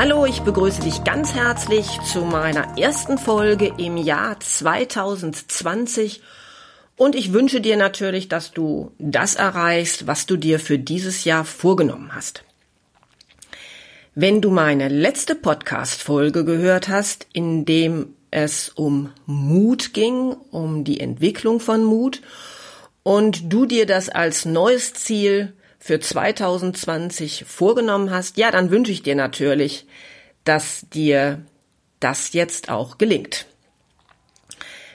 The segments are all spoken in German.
Hallo, ich begrüße dich ganz herzlich zu meiner ersten Folge im Jahr 2020 und ich wünsche dir natürlich, dass du das erreichst, was du dir für dieses Jahr vorgenommen hast. Wenn du meine letzte Podcast-Folge gehört hast, in dem es um Mut ging, um die Entwicklung von Mut und du dir das als neues Ziel für 2020 vorgenommen hast, ja, dann wünsche ich dir natürlich, dass dir das jetzt auch gelingt.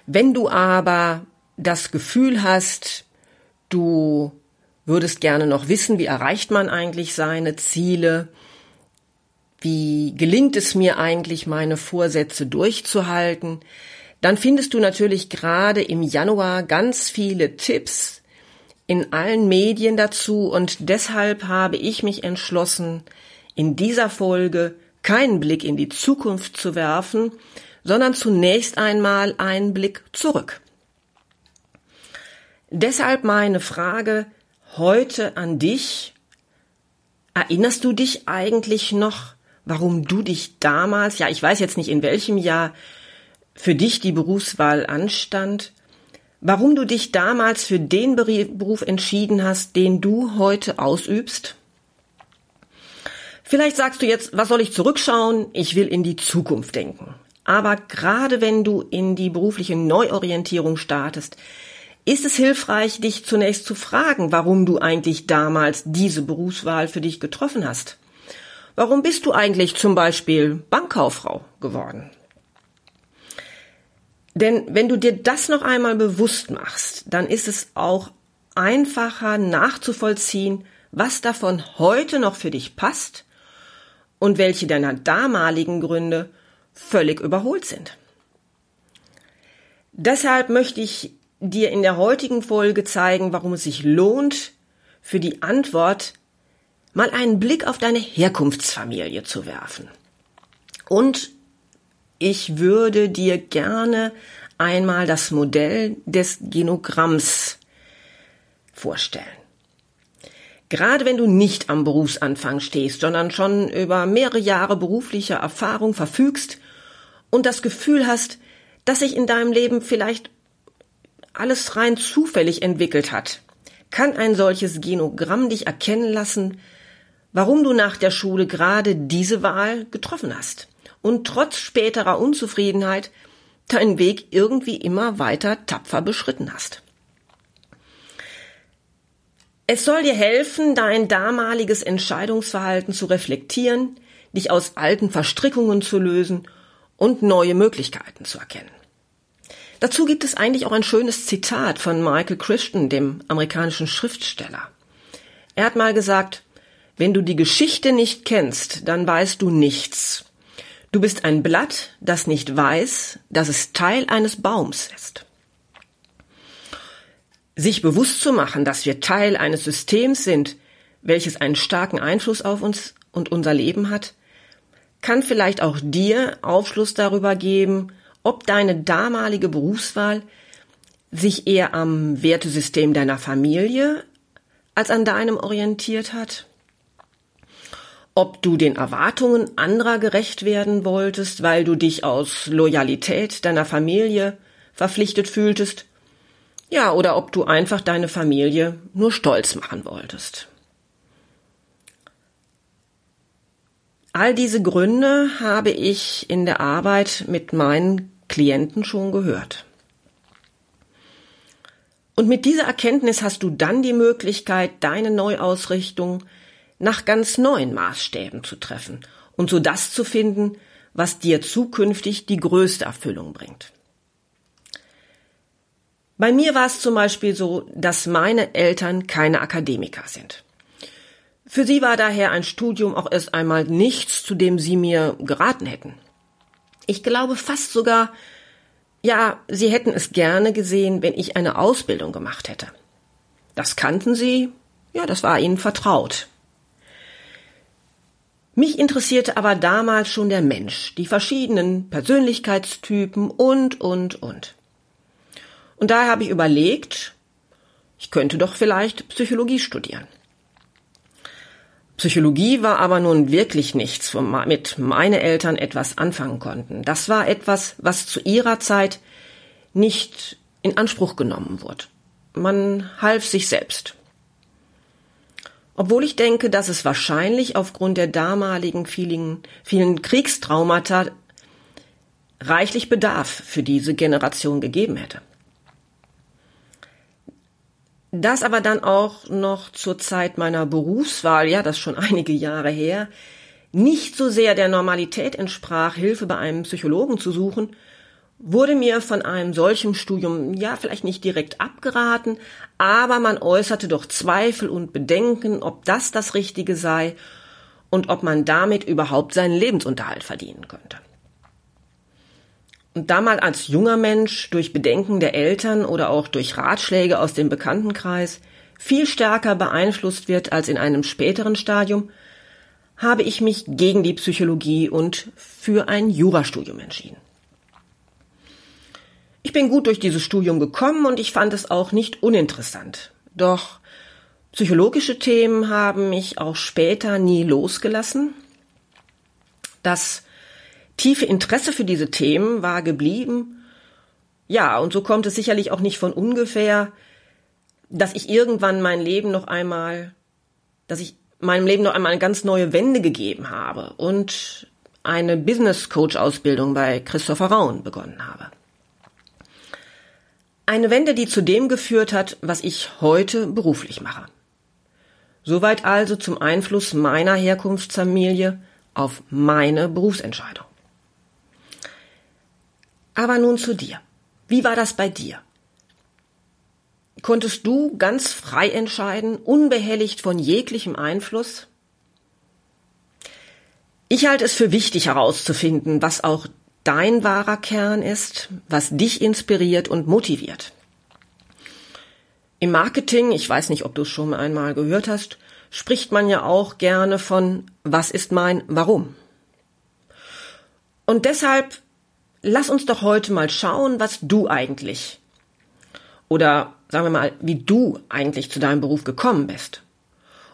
Wenn du aber das Gefühl hast, du würdest gerne noch wissen, wie erreicht man eigentlich seine Ziele, wie gelingt es mir eigentlich, meine Vorsätze durchzuhalten, dann findest du natürlich gerade im Januar ganz viele Tipps in allen Medien dazu und deshalb habe ich mich entschlossen, in dieser Folge keinen Blick in die Zukunft zu werfen, sondern zunächst einmal einen Blick zurück. Deshalb meine Frage heute an dich. Erinnerst du dich eigentlich noch, warum du dich damals, ja, ich weiß jetzt nicht in welchem Jahr für dich die Berufswahl anstand, warum du dich damals für den Beruf entschieden hast, den du heute ausübst? Vielleicht sagst du jetzt, was soll ich zurückschauen? Ich will in die Zukunft denken. Aber gerade wenn du in die berufliche Neuorientierung startest, ist es hilfreich, dich zunächst zu fragen, warum du eigentlich damals diese Berufswahl für dich getroffen hast. Warum bist du eigentlich zum Beispiel Bankkauffrau geworden? Denn wenn du dir das noch einmal bewusst machst, dann ist es auch einfacher nachzuvollziehen, was davon heute noch für dich passt und welche deiner damaligen Gründe völlig überholt sind. Deshalb möchte ich dir in der heutigen Folge zeigen, warum es sich lohnt, für die Antwort mal einen Blick auf deine Herkunftsfamilie zu werfen. Und ich würde dir gerne einmal das Modell des Genogramms vorstellen. Gerade wenn du nicht am Berufsanfang stehst, sondern schon über mehrere Jahre beruflicher Erfahrung verfügst und das Gefühl hast, dass sich in deinem Leben vielleicht alles rein zufällig entwickelt hat, kann ein solches Genogramm dich erkennen lassen, warum du nach der Schule gerade diese Wahl getroffen hast und trotz späterer Unzufriedenheit deinen Weg irgendwie immer weiter tapfer beschritten hast. Es soll dir helfen, dein damaliges Entscheidungsverhalten zu reflektieren, dich aus alten Verstrickungen zu lösen und neue Möglichkeiten zu erkennen. Dazu gibt es eigentlich auch ein schönes Zitat von Michael Christian, dem amerikanischen Schriftsteller. Er hat mal gesagt, wenn du die Geschichte nicht kennst, dann weißt du nichts. Du bist ein Blatt, das nicht weiß, dass es Teil eines Baums ist. Sich bewusst zu machen, dass wir Teil eines Systems sind, welches einen starken Einfluss auf uns und unser Leben hat, kann vielleicht auch dir Aufschluss darüber geben, ob deine damalige Berufswahl sich eher am Wertesystem deiner Familie als an deinem orientiert hat ob du den Erwartungen anderer gerecht werden wolltest, weil du dich aus Loyalität deiner Familie verpflichtet fühltest, ja, oder ob du einfach deine Familie nur stolz machen wolltest. All diese Gründe habe ich in der Arbeit mit meinen Klienten schon gehört. Und mit dieser Erkenntnis hast du dann die Möglichkeit, deine Neuausrichtung nach ganz neuen Maßstäben zu treffen und so das zu finden, was dir zukünftig die größte Erfüllung bringt. Bei mir war es zum Beispiel so, dass meine Eltern keine Akademiker sind. Für sie war daher ein Studium auch erst einmal nichts, zu dem sie mir geraten hätten. Ich glaube fast sogar, ja, sie hätten es gerne gesehen, wenn ich eine Ausbildung gemacht hätte. Das kannten sie, ja, das war ihnen vertraut. Mich interessierte aber damals schon der Mensch, die verschiedenen Persönlichkeitstypen und, und, und. Und daher habe ich überlegt, ich könnte doch vielleicht Psychologie studieren. Psychologie war aber nun wirklich nichts, womit meine Eltern etwas anfangen konnten. Das war etwas, was zu ihrer Zeit nicht in Anspruch genommen wurde. Man half sich selbst. Obwohl ich denke, dass es wahrscheinlich aufgrund der damaligen vielen, vielen Kriegstraumata reichlich Bedarf für diese Generation gegeben hätte. Das aber dann auch noch zur Zeit meiner Berufswahl, ja, das schon einige Jahre her, nicht so sehr der Normalität entsprach, Hilfe bei einem Psychologen zu suchen, wurde mir von einem solchen Studium ja vielleicht nicht direkt abgeraten, aber man äußerte doch Zweifel und Bedenken, ob das das Richtige sei und ob man damit überhaupt seinen Lebensunterhalt verdienen könnte. Und da mal als junger Mensch durch Bedenken der Eltern oder auch durch Ratschläge aus dem Bekanntenkreis viel stärker beeinflusst wird als in einem späteren Stadium, habe ich mich gegen die Psychologie und für ein Jurastudium entschieden. Ich bin gut durch dieses Studium gekommen und ich fand es auch nicht uninteressant. Doch psychologische Themen haben mich auch später nie losgelassen. Das tiefe Interesse für diese Themen war geblieben. Ja, und so kommt es sicherlich auch nicht von ungefähr, dass ich irgendwann mein Leben noch einmal, dass ich meinem Leben noch einmal eine ganz neue Wende gegeben habe und eine Business Coach Ausbildung bei Christopher Raun begonnen habe. Eine Wende, die zu dem geführt hat, was ich heute beruflich mache. Soweit also zum Einfluss meiner Herkunftsfamilie auf meine Berufsentscheidung. Aber nun zu dir. Wie war das bei dir? Konntest du ganz frei entscheiden, unbehelligt von jeglichem Einfluss? Ich halte es für wichtig herauszufinden, was auch dein wahrer Kern ist, was dich inspiriert und motiviert. Im Marketing, ich weiß nicht, ob du es schon einmal gehört hast, spricht man ja auch gerne von was ist mein Warum. Und deshalb lass uns doch heute mal schauen, was du eigentlich oder sagen wir mal, wie du eigentlich zu deinem Beruf gekommen bist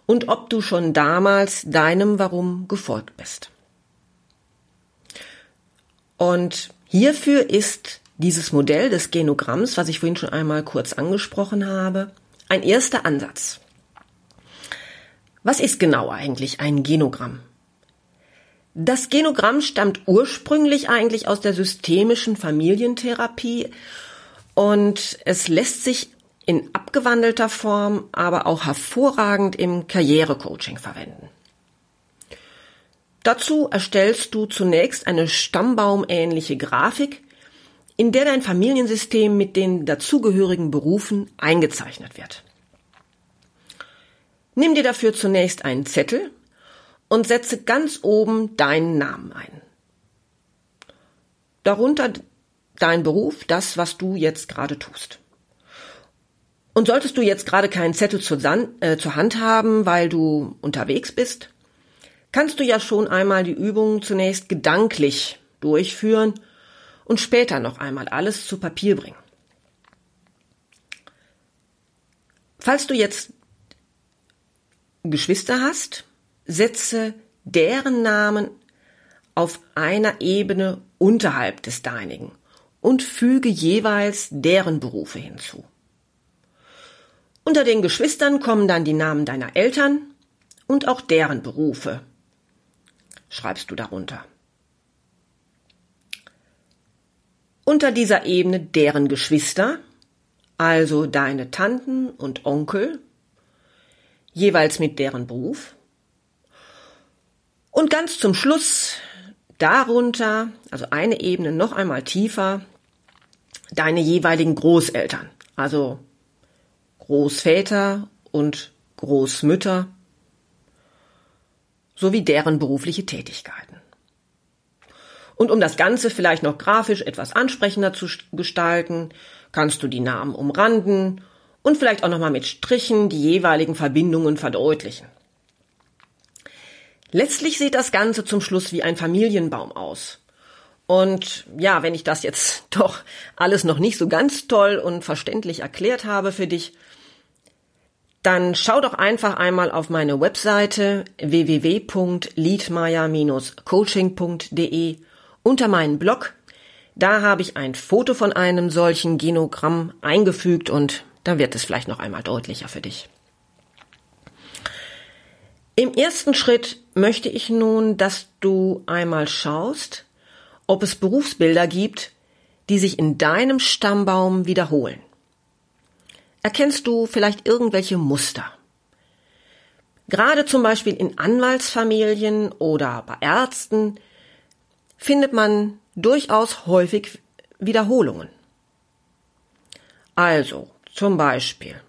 und ob du schon damals deinem Warum gefolgt bist. Und hierfür ist dieses Modell des Genogramms, was ich vorhin schon einmal kurz angesprochen habe, ein erster Ansatz. Was ist genau eigentlich ein Genogramm? Das Genogramm stammt ursprünglich eigentlich aus der systemischen Familientherapie und es lässt sich in abgewandelter Form aber auch hervorragend im Karrierecoaching verwenden. Dazu erstellst du zunächst eine stammbaumähnliche Grafik, in der dein Familiensystem mit den dazugehörigen Berufen eingezeichnet wird. Nimm dir dafür zunächst einen Zettel und setze ganz oben deinen Namen ein. Darunter dein Beruf, das, was du jetzt gerade tust. Und solltest du jetzt gerade keinen Zettel zur, äh, Hand haben, weil du unterwegs bist, kannst du ja schon einmal die Übung zunächst gedanklich durchführen und später noch einmal alles zu Papier bringen. Falls du jetzt Geschwister hast, setze deren Namen auf einer Ebene unterhalb des deinigen und füge jeweils deren Berufe hinzu. Unter den Geschwistern kommen dann die Namen deiner Eltern und auch deren Berufe schreibst du darunter. Unter dieser Ebene deren Geschwister, also deine Tanten und Onkel, jeweils mit deren Beruf. Und ganz zum Schluss darunter, also eine Ebene noch einmal tiefer, deine jeweiligen Großeltern, also Großväter und Großmütter sowie deren berufliche Tätigkeiten. Und um das Ganze vielleicht noch grafisch etwas ansprechender zu gestalten, kannst du die Namen umranden und vielleicht auch nochmal mit Strichen die jeweiligen Verbindungen verdeutlichen. Letztlich sieht das Ganze zum Schluss wie ein Familienbaum aus. Und ja, wenn ich das jetzt doch alles noch nicht so ganz toll und verständlich erklärt habe für dich, dann schau doch einfach einmal auf meine Webseite www.liedmeier-coaching.de unter meinen Blog. Da habe ich ein Foto von einem solchen Genogramm eingefügt und da wird es vielleicht noch einmal deutlicher für dich. Im ersten Schritt möchte ich nun, dass du einmal schaust, ob es Berufsbilder gibt, die sich in deinem Stammbaum wiederholen. Erkennst du vielleicht irgendwelche Muster? Gerade zum Beispiel in Anwaltsfamilien oder bei Ärzten findet man durchaus häufig Wiederholungen. Also, zum Beispiel,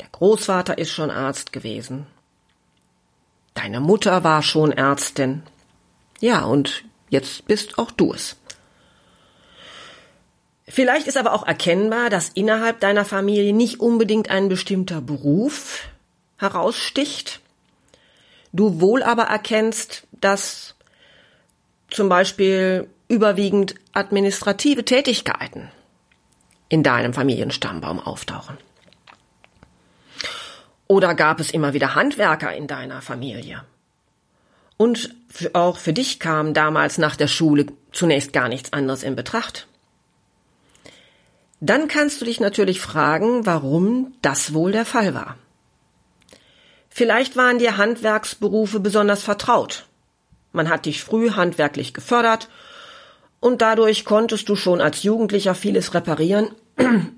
der Großvater ist schon Arzt gewesen. Deine Mutter war schon Ärztin. Ja, und jetzt bist auch du es. Vielleicht ist aber auch erkennbar, dass innerhalb deiner Familie nicht unbedingt ein bestimmter Beruf heraussticht. Du wohl aber erkennst, dass zum Beispiel überwiegend administrative Tätigkeiten in deinem Familienstammbaum auftauchen. Oder gab es immer wieder Handwerker in deiner Familie? Und auch für dich kam damals nach der Schule zunächst gar nichts anderes in Betracht. Dann kannst du dich natürlich fragen, warum das wohl der Fall war. Vielleicht waren dir Handwerksberufe besonders vertraut. Man hat dich früh handwerklich gefördert und dadurch konntest du schon als Jugendlicher vieles reparieren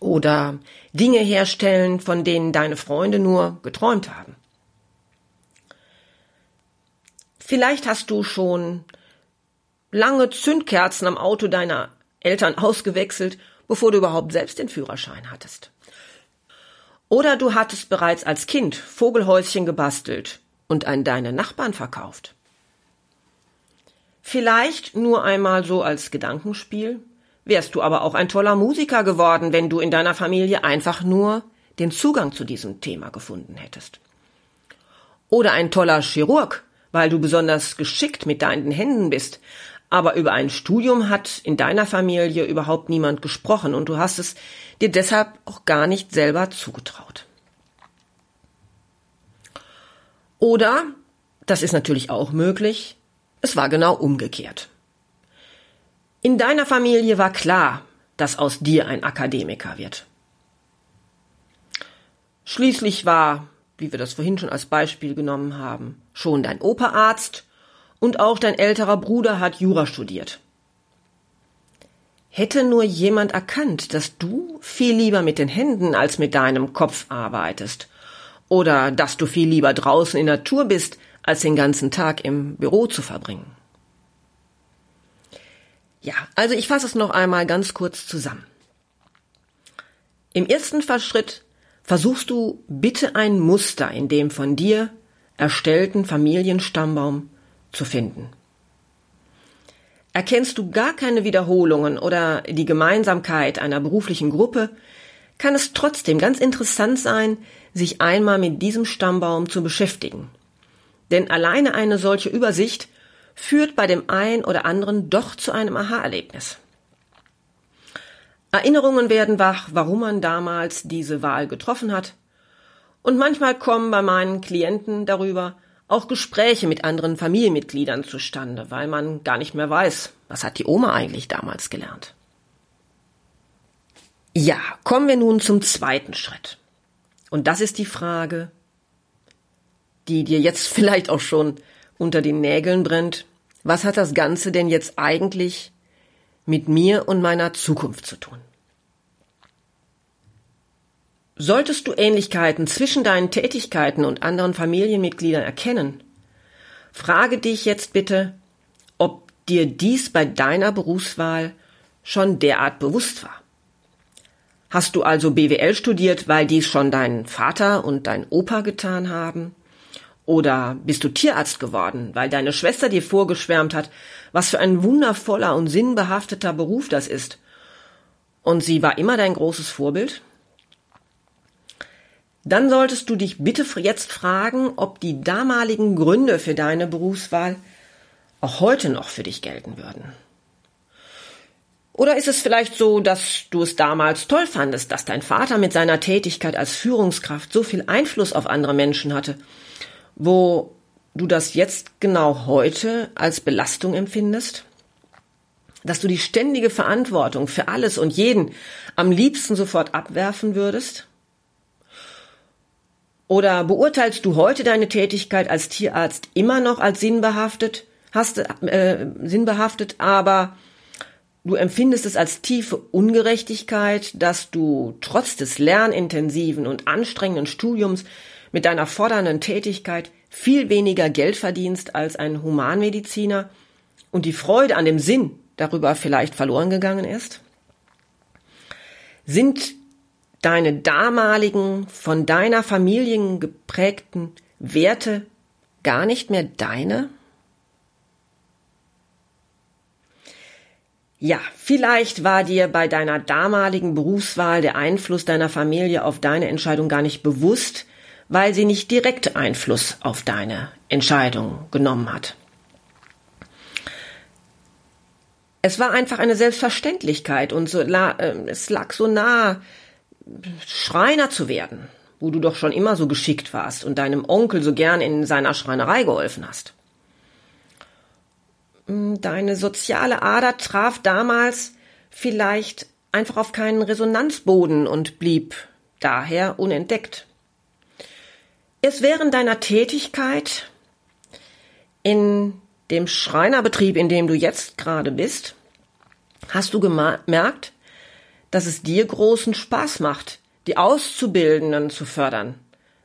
oder Dinge herstellen, von denen deine Freunde nur geträumt haben. Vielleicht hast du schon lange Zündkerzen am Auto deiner Eltern ausgewechselt, bevor du überhaupt selbst den Führerschein hattest. Oder du hattest bereits als Kind Vogelhäuschen gebastelt und an deine Nachbarn verkauft. Vielleicht nur einmal so als Gedankenspiel, wärst du aber auch ein toller Musiker geworden, wenn du in deiner Familie einfach nur den Zugang zu diesem Thema gefunden hättest. Oder ein toller Chirurg, weil du besonders geschickt mit deinen Händen bist, aber über ein Studium hat in deiner Familie überhaupt niemand gesprochen und du hast es dir deshalb auch gar nicht selber zugetraut. Oder, das ist natürlich auch möglich, es war genau umgekehrt. In deiner Familie war klar, dass aus dir ein Akademiker wird. Schließlich war, wie wir das vorhin schon als Beispiel genommen haben, schon dein Opa Arzt und auch dein älterer Bruder hat Jura studiert. Hätte nur jemand erkannt, dass du viel lieber mit den Händen als mit deinem Kopf arbeitest, oder dass du viel lieber draußen in Natur bist, als den ganzen Tag im Büro zu verbringen. Ja, also ich fasse es noch einmal ganz kurz zusammen. Im ersten Schritt versuchst du bitte ein Muster in dem von dir erstellten Familienstammbaum zu finden. Erkennst du gar keine Wiederholungen oder die Gemeinsamkeit einer beruflichen Gruppe, kann es trotzdem ganz interessant sein, sich einmal mit diesem Stammbaum zu beschäftigen. Denn alleine eine solche Übersicht führt bei dem einen oder anderen doch zu einem Aha-Erlebnis. Erinnerungen werden wach, warum man damals diese Wahl getroffen hat, und manchmal kommen bei meinen Klienten darüber auch Gespräche mit anderen Familienmitgliedern zustande, weil man gar nicht mehr weiß, was hat die Oma eigentlich damals gelernt. Ja, kommen wir nun zum zweiten Schritt. Und das ist die Frage, die dir jetzt vielleicht auch schon unter den Nägeln brennt. Was hat das Ganze denn jetzt eigentlich mit mir und meiner Zukunft zu tun? Solltest du Ähnlichkeiten zwischen deinen Tätigkeiten und anderen Familienmitgliedern erkennen, frage dich jetzt bitte, ob dir dies bei deiner Berufswahl schon derart bewusst war. Hast du also BWL studiert, weil dies schon dein Vater und dein Opa getan haben? Oder bist du Tierarzt geworden, weil deine Schwester dir vorgeschwärmt hat, was für ein wundervoller und sinnbehafteter Beruf das ist? Und sie war immer dein großes Vorbild? Dann solltest du dich bitte jetzt fragen, ob die damaligen Gründe für deine Berufswahl auch heute noch für dich gelten würden. Oder ist es vielleicht so, dass du es damals toll fandest, dass dein Vater mit seiner Tätigkeit als Führungskraft so viel Einfluss auf andere Menschen hatte, wo du das jetzt genau heute als Belastung empfindest? Dass du die ständige Verantwortung für alles und jeden am liebsten sofort abwerfen würdest? Oder beurteilst du heute deine Tätigkeit als Tierarzt immer noch als sinnbehaftet, hast, äh, sinnbehaftet, aber du empfindest es als tiefe Ungerechtigkeit, dass du trotz des lernintensiven und anstrengenden Studiums mit deiner fordernden Tätigkeit viel weniger Geld verdienst als ein Humanmediziner und die Freude an dem Sinn darüber vielleicht verloren gegangen ist? Sind deine damaligen, von deiner Familie geprägten Werte gar nicht mehr deine? Ja, vielleicht war dir bei deiner damaligen Berufswahl der Einfluss deiner Familie auf deine Entscheidung gar nicht bewusst, weil sie nicht direkt Einfluss auf deine Entscheidung genommen hat. Es war einfach eine Selbstverständlichkeit und so, äh, es lag so nah, Schreiner zu werden, wo du doch schon immer so geschickt warst und deinem Onkel so gern in seiner Schreinerei geholfen hast. Hm, deine soziale Ader traf damals vielleicht einfach auf keinen Resonanzboden und blieb daher unentdeckt. Erst während deiner Tätigkeit in dem Schreinerbetrieb, in dem du jetzt gerade bist, hast du gemerkt, dass es dir großen Spaß macht, die Auszubildenden zu fördern,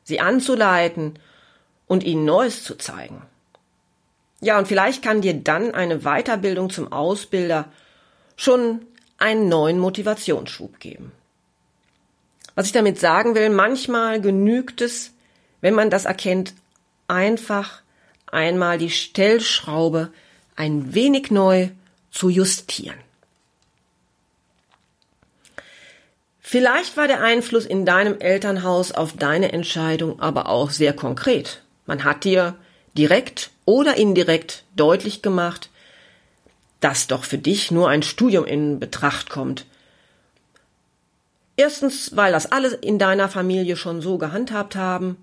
sie anzuleiten und ihnen Neues zu zeigen. Ja, und vielleicht kann dir dann eine Weiterbildung zum Ausbilder schon einen neuen Motivationsschub geben. Was ich damit sagen will, manchmal genügt es, wenn man das erkennt, einfach einmal die Stellschraube ein wenig neu zu justieren. Vielleicht war der Einfluss in deinem Elternhaus auf deine Entscheidung aber auch sehr konkret. Man hat dir direkt oder indirekt deutlich gemacht, dass doch für dich nur ein Studium in Betracht kommt. Erstens, weil das alle in deiner Familie schon so gehandhabt haben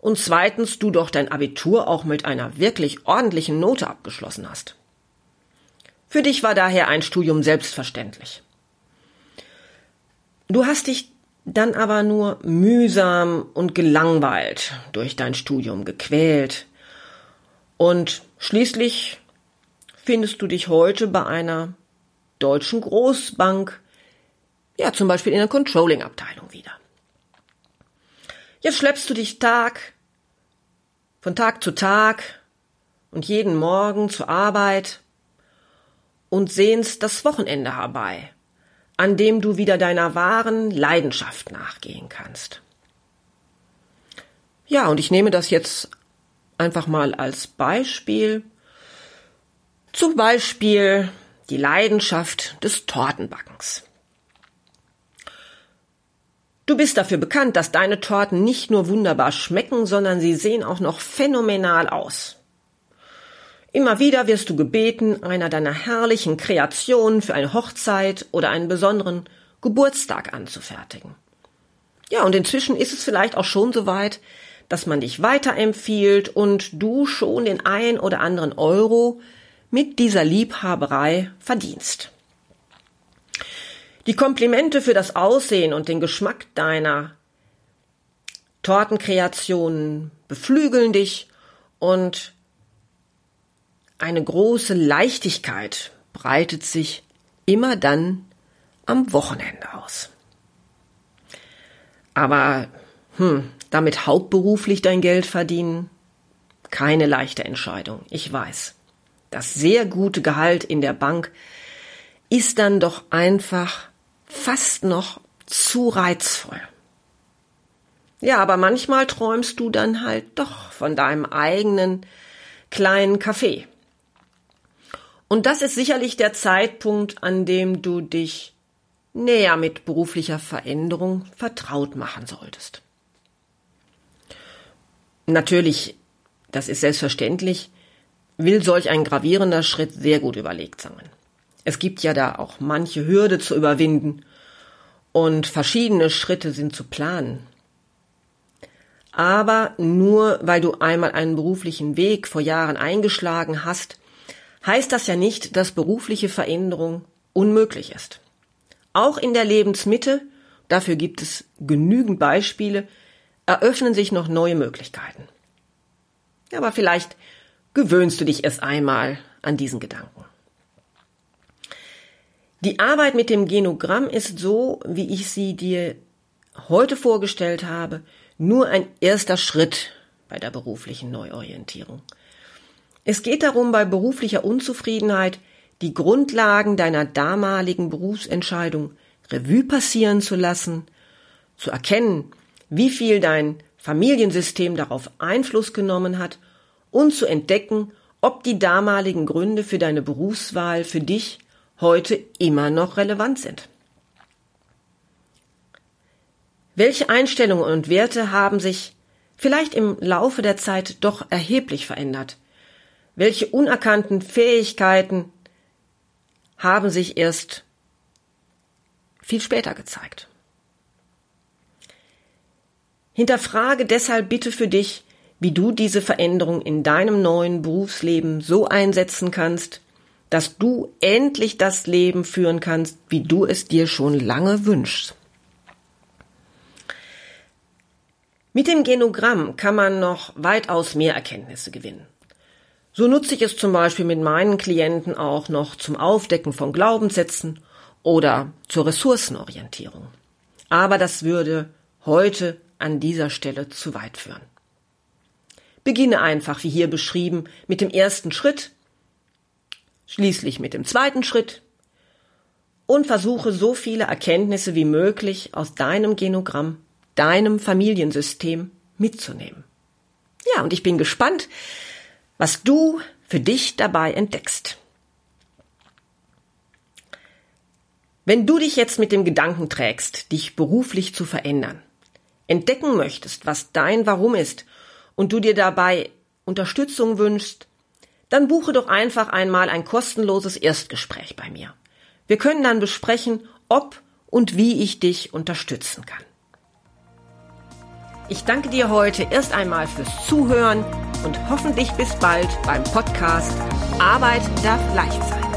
und zweitens du doch dein Abitur auch mit einer wirklich ordentlichen Note abgeschlossen hast. Für dich war daher ein Studium selbstverständlich. Du hast dich dann aber nur mühsam und gelangweilt durch dein Studium gequält. Und schließlich findest du dich heute bei einer deutschen Großbank, ja zum Beispiel in der Controlling-Abteilung wieder. Jetzt schleppst du dich Tag von Tag zu Tag und jeden Morgen zur Arbeit und sehnst das Wochenende herbei an dem du wieder deiner wahren Leidenschaft nachgehen kannst. Ja, und ich nehme das jetzt einfach mal als Beispiel. Zum Beispiel die Leidenschaft des Tortenbackens. Du bist dafür bekannt, dass deine Torten nicht nur wunderbar schmecken, sondern sie sehen auch noch phänomenal aus. Immer wieder wirst du gebeten, einer deiner herrlichen Kreationen für eine Hochzeit oder einen besonderen Geburtstag anzufertigen. Ja, und inzwischen ist es vielleicht auch schon so weit, dass man dich weiterempfiehlt und du schon den ein oder anderen Euro mit dieser Liebhaberei verdienst. Die Komplimente für das Aussehen und den Geschmack deiner Tortenkreationen beflügeln dich und eine große Leichtigkeit breitet sich immer dann am Wochenende aus. Aber hm, damit hauptberuflich dein Geld verdienen? Keine leichte Entscheidung, ich weiß. Das sehr gute Gehalt in der Bank ist dann doch einfach fast noch zu reizvoll. Ja, aber manchmal träumst du dann halt doch von deinem eigenen kleinen Café und das ist sicherlich der Zeitpunkt, an dem du dich näher mit beruflicher Veränderung vertraut machen solltest. Natürlich, das ist selbstverständlich, will solch ein gravierender Schritt sehr gut überlegt sein. Es gibt ja da auch manche Hürde zu überwinden und verschiedene Schritte sind zu planen. Aber nur weil du einmal einen beruflichen Weg vor Jahren eingeschlagen hast, heißt das ja nicht, dass berufliche Veränderung unmöglich ist. Auch in der Lebensmitte, dafür gibt es genügend Beispiele, eröffnen sich noch neue Möglichkeiten. Aber vielleicht gewöhnst du dich erst einmal an diesen Gedanken. Die Arbeit mit dem Genogramm ist so, wie ich sie dir heute vorgestellt habe, nur ein erster Schritt bei der beruflichen Neuorientierung. Es geht darum, bei beruflicher Unzufriedenheit die Grundlagen deiner damaligen Berufsentscheidung Revue passieren zu lassen, zu erkennen, wie viel dein Familiensystem darauf Einfluss genommen hat und zu entdecken, ob die damaligen Gründe für deine Berufswahl für dich heute immer noch relevant sind. Welche Einstellungen und Werte haben sich vielleicht im Laufe der Zeit doch erheblich verändert? Welche unerkannten Fähigkeiten haben sich erst viel später gezeigt? Hinterfrage deshalb bitte für dich, wie du diese Veränderung in deinem neuen Berufsleben so einsetzen kannst, dass du endlich das Leben führen kannst, wie du es dir schon lange wünschst. Mit dem Genogramm kann man noch weitaus mehr Erkenntnisse gewinnen. So nutze ich es zum Beispiel mit meinen Klienten auch noch zum Aufdecken von Glaubenssätzen oder zur Ressourcenorientierung. Aber das würde heute an dieser Stelle zu weit führen. Beginne einfach, wie hier beschrieben, mit dem ersten Schritt, schließlich mit dem zweiten Schritt und versuche so viele Erkenntnisse wie möglich aus deinem Genogramm, deinem Familiensystem mitzunehmen. Ja, und ich bin gespannt, was du für dich dabei entdeckst. Wenn du dich jetzt mit dem Gedanken trägst, dich beruflich zu verändern, entdecken möchtest, was dein Warum ist und du dir dabei Unterstützung wünschst, dann buche doch einfach einmal ein kostenloses Erstgespräch bei mir. Wir können dann besprechen, ob und wie ich dich unterstützen kann. Ich danke dir heute erst einmal fürs Zuhören und hoffentlich bis bald beim Podcast Arbeit darf leicht sein.